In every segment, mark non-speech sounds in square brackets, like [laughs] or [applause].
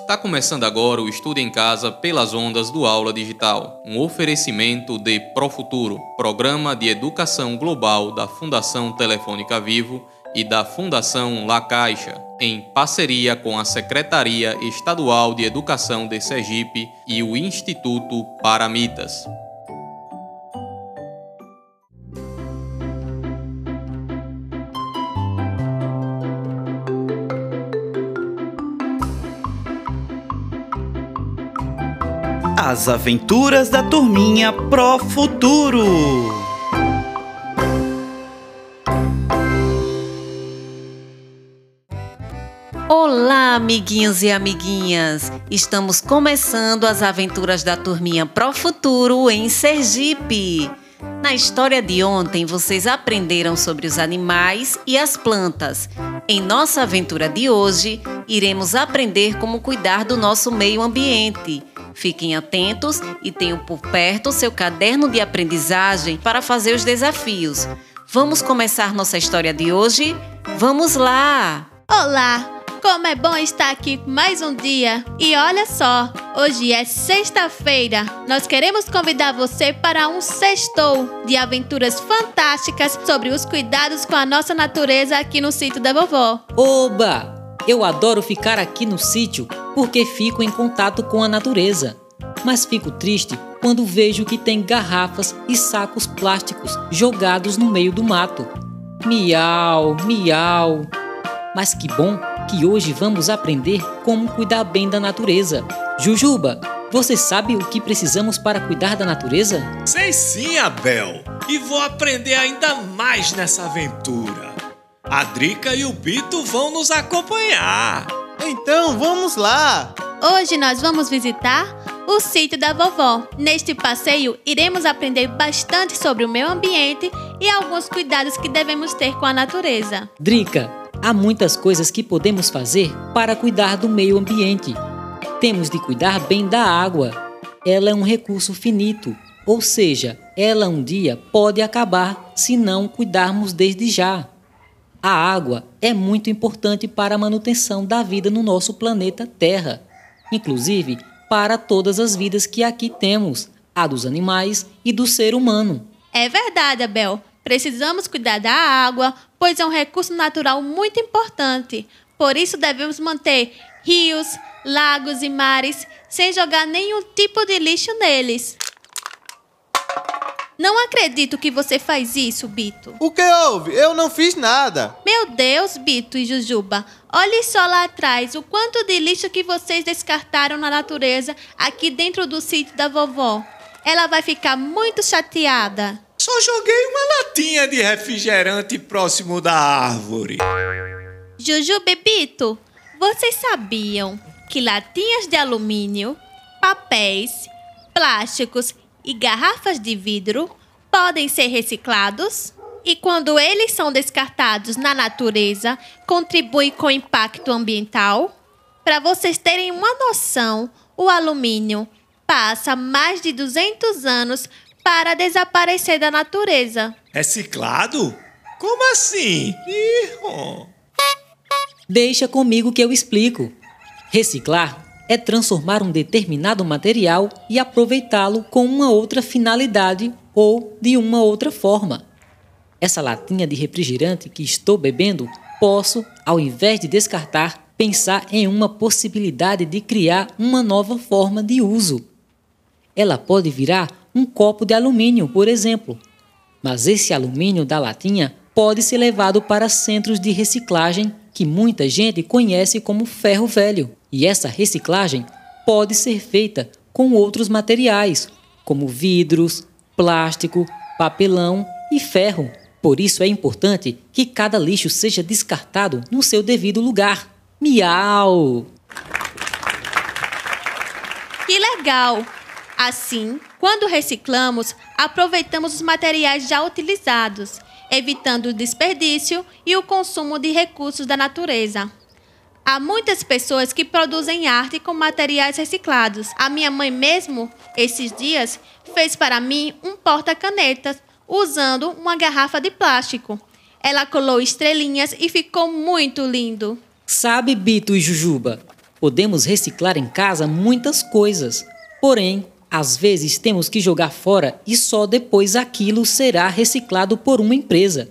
Está começando agora o Estudo em Casa pelas ondas do Aula Digital, um oferecimento de Profuturo, programa de educação global da Fundação Telefônica Vivo e da Fundação La Caixa, em parceria com a Secretaria Estadual de Educação de Sergipe e o Instituto Paramitas. As Aventuras da Turminha Pro Futuro. Olá, amiguinhos e amiguinhas! Estamos começando as aventuras da Turminha Pro Futuro em Sergipe. Na história de ontem, vocês aprenderam sobre os animais e as plantas. Em nossa aventura de hoje, iremos aprender como cuidar do nosso meio ambiente. Fiquem atentos e tenham por perto seu caderno de aprendizagem para fazer os desafios. Vamos começar nossa história de hoje? Vamos lá! Olá! Como é bom estar aqui mais um dia! E olha só, hoje é sexta-feira. Nós queremos convidar você para um sextou de aventuras fantásticas sobre os cuidados com a nossa natureza aqui no sítio da vovó. Oba! Eu adoro ficar aqui no sítio porque fico em contato com a natureza. Mas fico triste quando vejo que tem garrafas e sacos plásticos jogados no meio do mato. Miau, miau. Mas que bom que hoje vamos aprender como cuidar bem da natureza. Jujuba, você sabe o que precisamos para cuidar da natureza? Sei sim, Abel. E vou aprender ainda mais nessa aventura. A Drica e o Bito vão nos acompanhar. Então vamos lá! Hoje nós vamos visitar o sítio da vovó. Neste passeio, iremos aprender bastante sobre o meio ambiente e alguns cuidados que devemos ter com a natureza. Drica, há muitas coisas que podemos fazer para cuidar do meio ambiente. Temos de cuidar bem da água. Ela é um recurso finito, ou seja, ela um dia pode acabar se não cuidarmos desde já. A água é muito importante para a manutenção da vida no nosso planeta Terra, inclusive para todas as vidas que aqui temos, a dos animais e do ser humano. É verdade, Abel. Precisamos cuidar da água, pois é um recurso natural muito importante. Por isso devemos manter rios, lagos e mares sem jogar nenhum tipo de lixo neles. Não acredito que você faz isso, Bito. O que houve? Eu não fiz nada. Meu Deus, Bito e Jujuba. Olhe só lá atrás o quanto de lixo que vocês descartaram na natureza aqui dentro do sítio da vovó. Ela vai ficar muito chateada. Só joguei uma latinha de refrigerante próximo da árvore. Jujuba e Bito, vocês sabiam que latinhas de alumínio, papéis, plásticos e garrafas de vidro podem ser reciclados? E quando eles são descartados na natureza, contribui com o impacto ambiental? Para vocês terem uma noção, o alumínio passa mais de 200 anos para desaparecer da natureza. Reciclado? Como assim? Ih, Deixa comigo que eu explico. Reciclar é transformar um determinado material e aproveitá-lo com uma outra finalidade ou de uma outra forma. Essa latinha de refrigerante que estou bebendo, posso, ao invés de descartar, pensar em uma possibilidade de criar uma nova forma de uso. Ela pode virar um copo de alumínio, por exemplo. Mas esse alumínio da latinha pode ser levado para centros de reciclagem que muita gente conhece como ferro velho. E essa reciclagem pode ser feita com outros materiais, como vidros, plástico, papelão e ferro. Por isso é importante que cada lixo seja descartado no seu devido lugar. Miau! Que legal! Assim, quando reciclamos, aproveitamos os materiais já utilizados, evitando o desperdício e o consumo de recursos da natureza. Há muitas pessoas que produzem arte com materiais reciclados. A minha mãe mesmo, esses dias, fez para mim um porta-canetas usando uma garrafa de plástico. Ela colou estrelinhas e ficou muito lindo. Sabe, Bito e Jujuba, Podemos reciclar em casa muitas coisas, porém, às vezes temos que jogar fora e só depois aquilo será reciclado por uma empresa.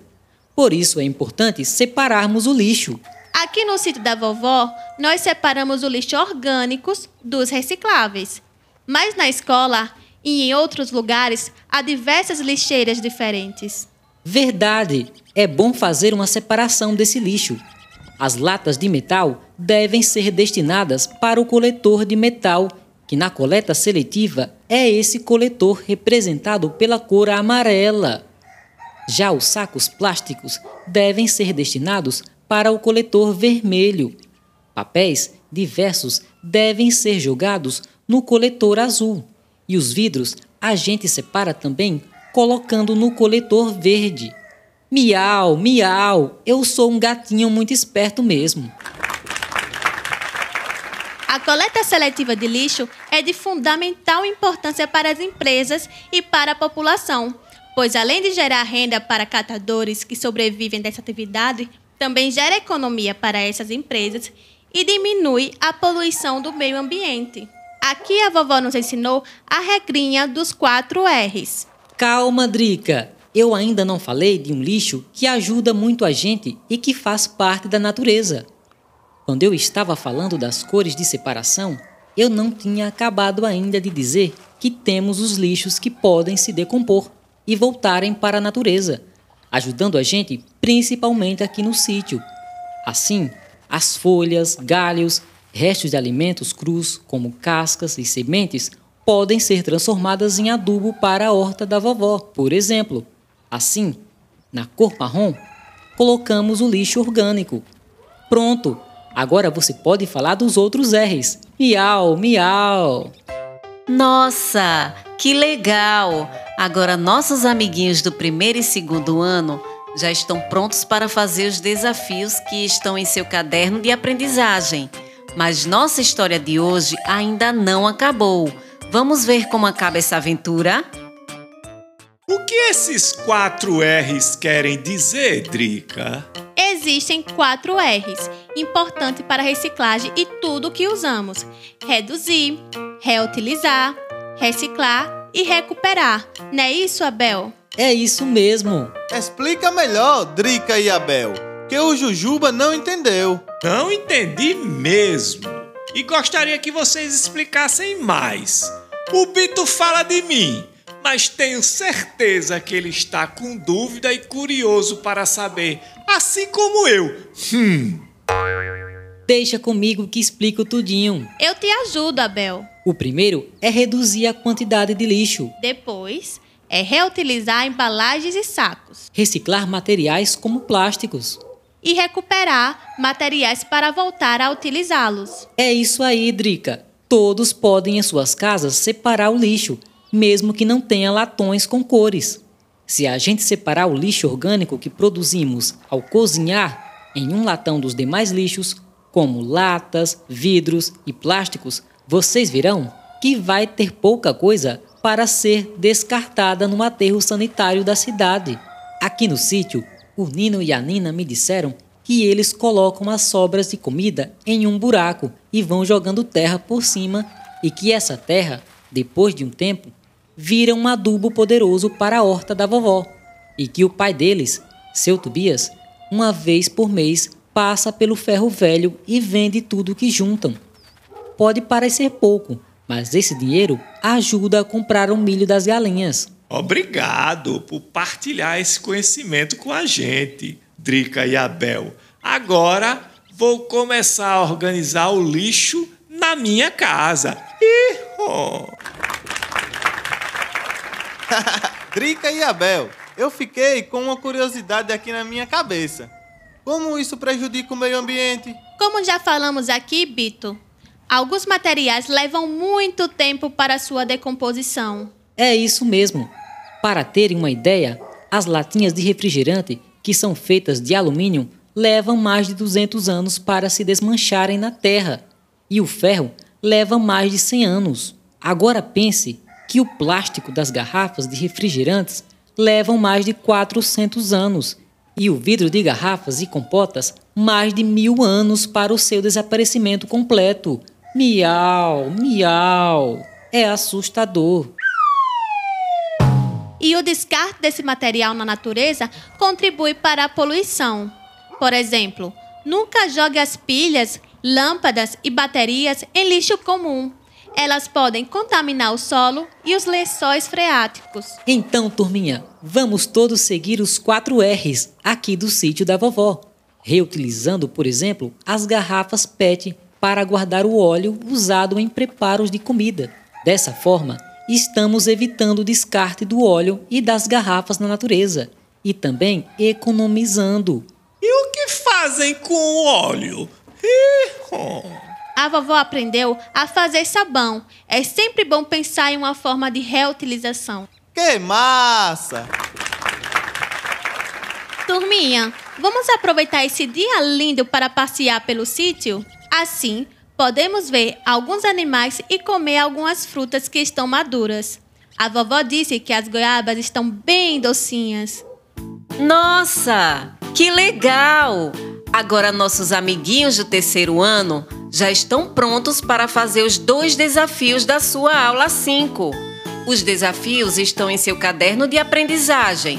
Por isso é importante separarmos o lixo. Aqui no sítio da vovó, nós separamos o lixo orgânicos dos recicláveis. Mas na escola e em outros lugares há diversas lixeiras diferentes. Verdade! É bom fazer uma separação desse lixo. As latas de metal devem ser destinadas para o coletor de metal, que na coleta seletiva é esse coletor representado pela cor amarela. Já os sacos plásticos devem ser destinados para o coletor vermelho. Papéis diversos devem ser jogados no coletor azul. E os vidros a gente separa também colocando no coletor verde. Miau, miau, eu sou um gatinho muito esperto mesmo. A coleta seletiva de lixo é de fundamental importância para as empresas e para a população, pois além de gerar renda para catadores que sobrevivem dessa atividade, também gera economia para essas empresas e diminui a poluição do meio ambiente. Aqui a vovó nos ensinou a regrinha dos quatro R's. Calma, Drica. Eu ainda não falei de um lixo que ajuda muito a gente e que faz parte da natureza. Quando eu estava falando das cores de separação, eu não tinha acabado ainda de dizer que temos os lixos que podem se decompor e voltarem para a natureza, ajudando a gente principalmente aqui no sítio. Assim, as folhas, galhos, restos de alimentos crus, como cascas e sementes, podem ser transformadas em adubo para a horta da vovó, por exemplo. Assim, na cor marrom, colocamos o lixo orgânico. Pronto! Agora você pode falar dos outros R's. Miau, miau! Nossa, que legal! Agora nossos amiguinhos do primeiro e segundo ano já estão prontos para fazer os desafios que estão em seu caderno de aprendizagem. Mas nossa história de hoje ainda não acabou. Vamos ver como acaba essa aventura? O que esses quatro R's querem dizer, Drica? Existem quatro R's, importante para a reciclagem e tudo que usamos: reduzir, reutilizar, reciclar e recuperar. Não é isso, Abel? É isso mesmo. Explica melhor, Drica e Abel, que o Jujuba não entendeu. Não entendi mesmo. E gostaria que vocês explicassem mais. O Bito fala de mim, mas tenho certeza que ele está com dúvida e curioso para saber, assim como eu. Hum. Deixa comigo que explico tudinho. Eu te ajudo, Abel. O primeiro é reduzir a quantidade de lixo, Depois é reutilizar embalagens e sacos reciclar materiais como plásticos. e recuperar materiais para voltar a utilizá-los. É isso aí, Drica. Todos podem em suas casas separar o lixo, mesmo que não tenha latões com cores. Se a gente separar o lixo orgânico que produzimos ao cozinhar em um latão dos demais lixos, como latas, vidros e plásticos, vocês verão que vai ter pouca coisa para ser descartada no aterro sanitário da cidade. Aqui no sítio, o Nino e a Nina me disseram que eles colocam as sobras de comida em um buraco e vão jogando terra por cima e que essa terra, depois de um tempo, vira um adubo poderoso para a horta da vovó e que o pai deles, seu Tobias, uma vez por mês passa pelo ferro velho e vende tudo que juntam. Pode parecer pouco, mas esse dinheiro ajuda a comprar o milho das galinhas. Obrigado por partilhar esse conhecimento com a gente, Drica e Abel. Agora vou começar a organizar o lixo na minha casa. Ih, [laughs] Drica e Abel, eu fiquei com uma curiosidade aqui na minha cabeça. Como isso prejudica o meio ambiente? Como já falamos aqui, Bito, alguns materiais levam muito tempo para sua decomposição. É isso mesmo. Para terem uma ideia, as latinhas de refrigerante, que são feitas de alumínio, levam mais de 200 anos para se desmancharem na terra. E o ferro leva mais de 100 anos. Agora pense que o plástico das garrafas de refrigerantes levam mais de 400 anos e o vidro de garrafas e compotas mais de mil anos para o seu desaparecimento completo. Miau, miau. É assustador. E o descarte desse material na natureza contribui para a poluição. Por exemplo, nunca jogue as pilhas, lâmpadas e baterias em lixo comum. Elas podem contaminar o solo e os lençóis freáticos. Então, turminha, vamos todos seguir os quatro R's aqui do sítio da vovó. Reutilizando, por exemplo, as garrafas PET para guardar o óleo usado em preparos de comida. Dessa forma, estamos evitando o descarte do óleo e das garrafas na natureza e também economizando. E o que fazem com o óleo? A vovó aprendeu a fazer sabão. É sempre bom pensar em uma forma de reutilização. Que massa! Turminha, vamos aproveitar esse dia lindo para passear pelo sítio? Assim, podemos ver alguns animais e comer algumas frutas que estão maduras. A vovó disse que as goiabas estão bem docinhas. Nossa, que legal! Agora nossos amiguinhos do terceiro ano já estão prontos para fazer os dois desafios da sua aula 5. Os desafios estão em seu caderno de aprendizagem.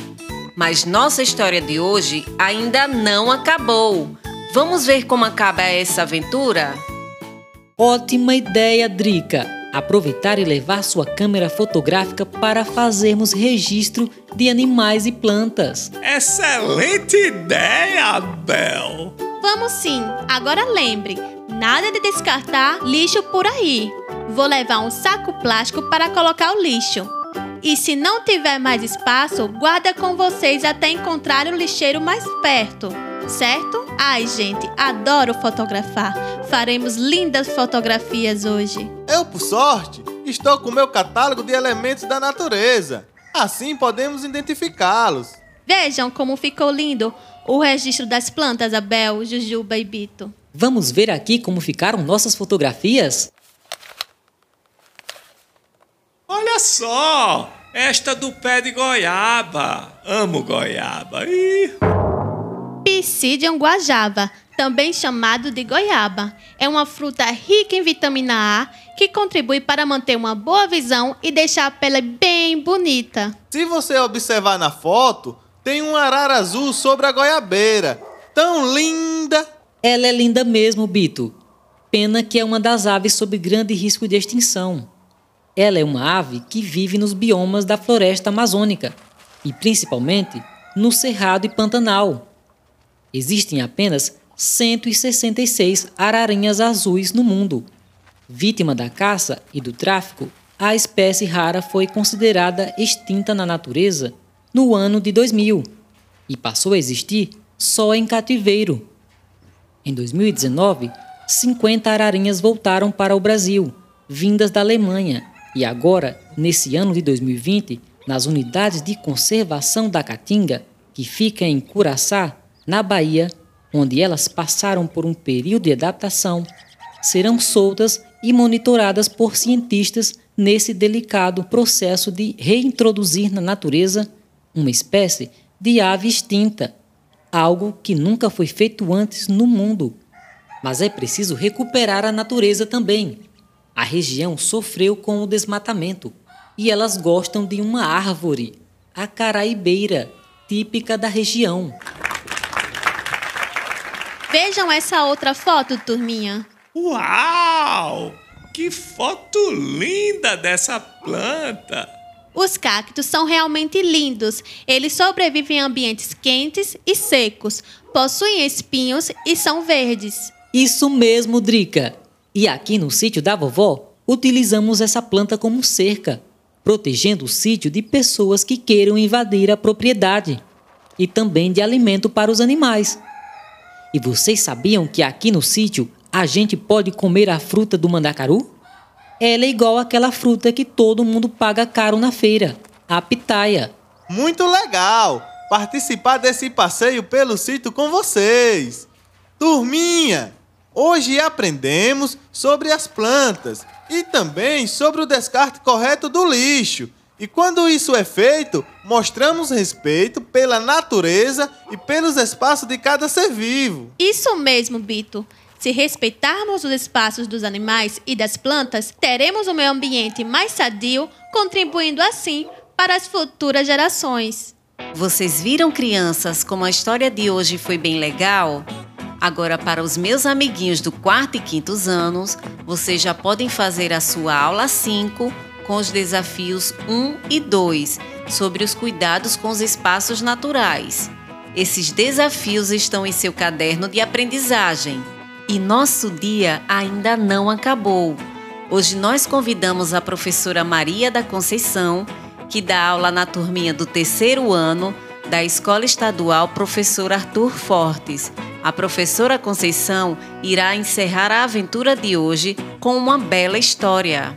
Mas nossa história de hoje ainda não acabou. Vamos ver como acaba essa aventura? Ótima ideia, Drica! Aproveitar e levar sua câmera fotográfica para fazermos registro de animais e plantas. Excelente ideia, Bel! Vamos sim. Agora lembre, nada de descartar lixo por aí. Vou levar um saco plástico para colocar o lixo. E se não tiver mais espaço, guarda com vocês até encontrar o lixeiro mais perto, certo? Ai, gente, adoro fotografar. Faremos lindas fotografias hoje. Eu, por sorte, estou com meu catálogo de elementos da natureza. Assim podemos identificá-los. Vejam como ficou lindo o registro das plantas, Abel, Jujuba e Bito. Vamos ver aqui como ficaram nossas fotografias? Olha só! Esta do pé de goiaba. Amo goiaba. Ih. Psidium guajava, também chamado de goiaba. É uma fruta rica em vitamina A que contribui para manter uma boa visão e deixar a pele bem bonita. Se você observar na foto, tem um arara azul sobre a goiabeira. Tão linda! Ela é linda mesmo, Bito. Pena que é uma das aves sob grande risco de extinção. Ela é uma ave que vive nos biomas da floresta amazônica e principalmente no Cerrado e Pantanal. Existem apenas 166 ararinhas azuis no mundo. Vítima da caça e do tráfico, a espécie rara foi considerada extinta na natureza no ano de 2000 e passou a existir só em cativeiro. Em 2019, 50 ararinhas voltaram para o Brasil, vindas da Alemanha, e agora, nesse ano de 2020, nas unidades de conservação da Caatinga, que fica em Curaçá, na Bahia, onde elas passaram por um período de adaptação, serão soltas e monitoradas por cientistas nesse delicado processo de reintroduzir na natureza uma espécie de ave extinta, algo que nunca foi feito antes no mundo. Mas é preciso recuperar a natureza também. A região sofreu com o desmatamento e elas gostam de uma árvore, a caraibeira, típica da região. Vejam essa outra foto, turminha. Uau! Que foto linda dessa planta! Os cactos são realmente lindos. Eles sobrevivem em ambientes quentes e secos, possuem espinhos e são verdes. Isso mesmo, Drica. E aqui no sítio da vovó, utilizamos essa planta como cerca, protegendo o sítio de pessoas que queiram invadir a propriedade e também de alimento para os animais. E vocês sabiam que aqui no sítio a gente pode comer a fruta do mandacaru? Ela é igual àquela fruta que todo mundo paga caro na feira, a pitaia. Muito legal participar desse passeio pelo sítio com vocês. Turminha, hoje aprendemos sobre as plantas e também sobre o descarte correto do lixo. E quando isso é feito, mostramos respeito pela natureza e pelos espaços de cada ser vivo. Isso mesmo, Bito. Se respeitarmos os espaços dos animais e das plantas, teremos um meio ambiente mais sadio, contribuindo assim para as futuras gerações. Vocês viram, crianças, como a história de hoje foi bem legal? Agora, para os meus amiguinhos do quarto e quinto anos, vocês já podem fazer a sua aula 5 com os desafios 1 e 2 sobre os cuidados com os espaços naturais. Esses desafios estão em seu caderno de aprendizagem. E nosso dia ainda não acabou. Hoje nós convidamos a professora Maria da Conceição, que dá aula na turminha do terceiro ano da Escola Estadual Professor Arthur Fortes. A professora Conceição irá encerrar a aventura de hoje com uma bela história.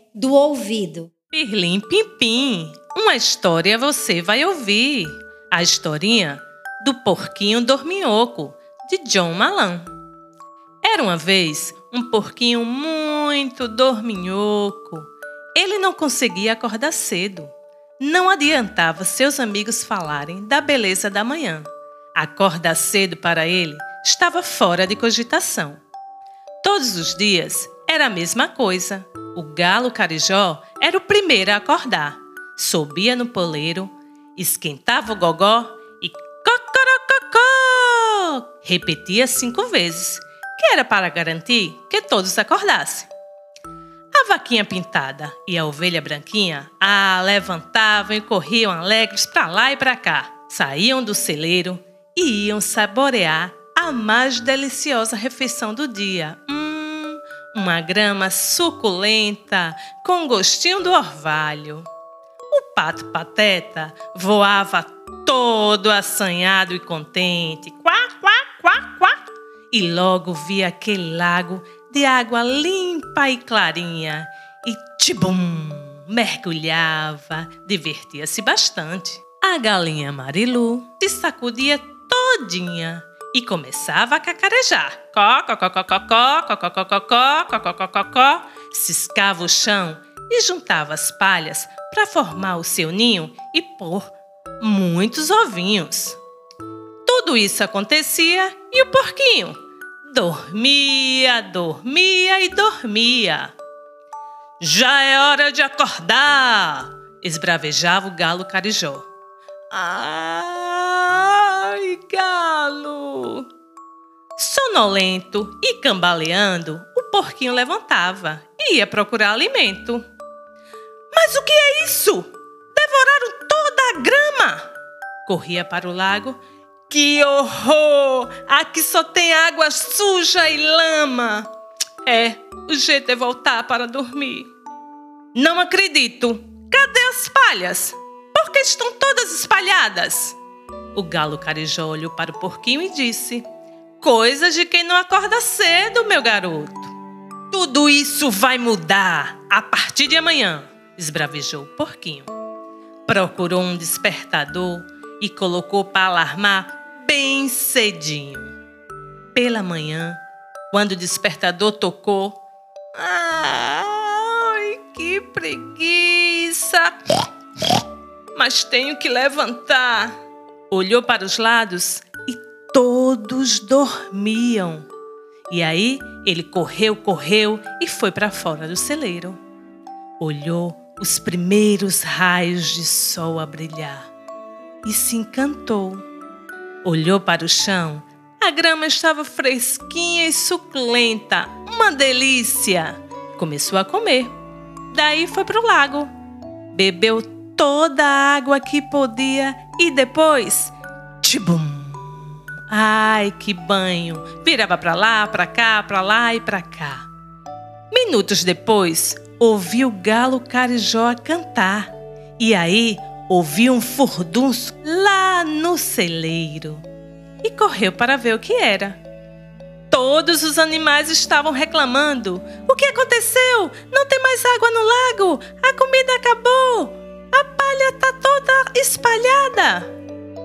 do ouvido. Pirlim Pimpim, uma história você vai ouvir. A historinha do Porquinho Dorminhoco, de John Malan. Era uma vez um porquinho muito dorminhoco. Ele não conseguia acordar cedo. Não adiantava seus amigos falarem da beleza da manhã. Acordar cedo para ele estava fora de cogitação. Todos os dias era a mesma coisa. O galo carijó era o primeiro a acordar. Subia no poleiro, esquentava o gogó e cocorococó! Repetia cinco vezes, que era para garantir que todos acordassem. A vaquinha pintada e a ovelha branquinha ah, levantavam e corriam alegres para lá e para cá. Saíam do celeiro e iam saborear a mais deliciosa refeição do dia. Uma grama suculenta com gostinho do orvalho. O pato pateta voava todo assanhado e contente, quá, quá, quá, quá, e logo via aquele lago de água limpa e clarinha e tibum, mergulhava, divertia-se bastante. A galinha Marilu se sacudia todinha e começava a cacarejar. Có, có, có, có, có, có, có, có, có, có, có, có, có, có, có, ciscava o chão e juntava as palhas para formar o seu ninho e pôr muitos ovinhos. Tudo isso acontecia e o porquinho dormia, dormia e dormia. Já é hora de acordar! esbravejava o galo carijó. Ai, galo! Sonolento e cambaleando, o porquinho levantava e ia procurar alimento. Mas o que é isso? Devoraram toda a grama! Corria para o lago. Que horror! Aqui só tem água suja e lama. É, o jeito é voltar para dormir. Não acredito. Cadê as palhas? Por que estão todas espalhadas? O galo carijó olhou para o porquinho e disse: Coisas de quem não acorda cedo, meu garoto. Tudo isso vai mudar a partir de amanhã, esbravejou o porquinho. Procurou um despertador e colocou para alarmar bem cedinho. Pela manhã, quando o despertador tocou, ai, que preguiça! mas tenho que levantar. Olhou para os lados e todos dormiam. E aí ele correu, correu e foi para fora do celeiro. Olhou os primeiros raios de sol a brilhar e se encantou. Olhou para o chão, a grama estava fresquinha e suculenta, uma delícia. Começou a comer. Daí foi para o lago. Bebeu toda a água que podia e depois, tibum. Ai, que banho! Virava para lá, para cá, para lá e para cá. Minutos depois, ouviu o galo carijó cantar. E aí ouviu um furdunço lá no celeiro. E correu para ver o que era. Todos os animais estavam reclamando. O que aconteceu? Não tem mais água no lago. A comida acabou. Espalhada.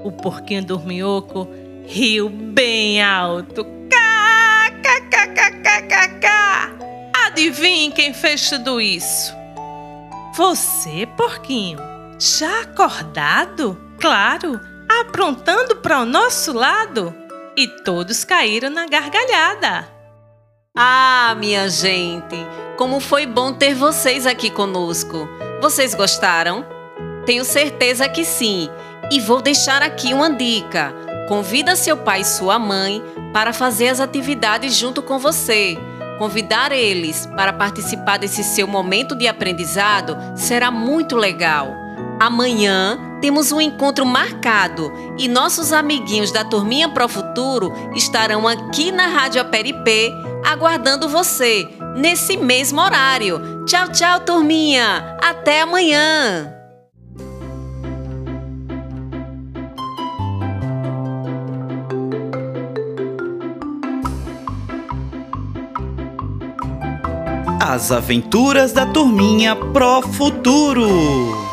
O porquinho dorminhoco riu bem alto. KKKKKK. Adivinhe quem fez tudo isso? Você, porquinho, já acordado? Claro, aprontando para o nosso lado? E todos caíram na gargalhada. Ah, minha gente, como foi bom ter vocês aqui conosco. Vocês gostaram? Tenho certeza que sim. E vou deixar aqui uma dica. Convida seu pai e sua mãe para fazer as atividades junto com você. Convidar eles para participar desse seu momento de aprendizado será muito legal. Amanhã temos um encontro marcado e nossos amiguinhos da Turminha Pro Futuro estarão aqui na Rádio Aperipê aguardando você nesse mesmo horário. Tchau, tchau, turminha! Até amanhã! As aventuras da turminha Pro Futuro.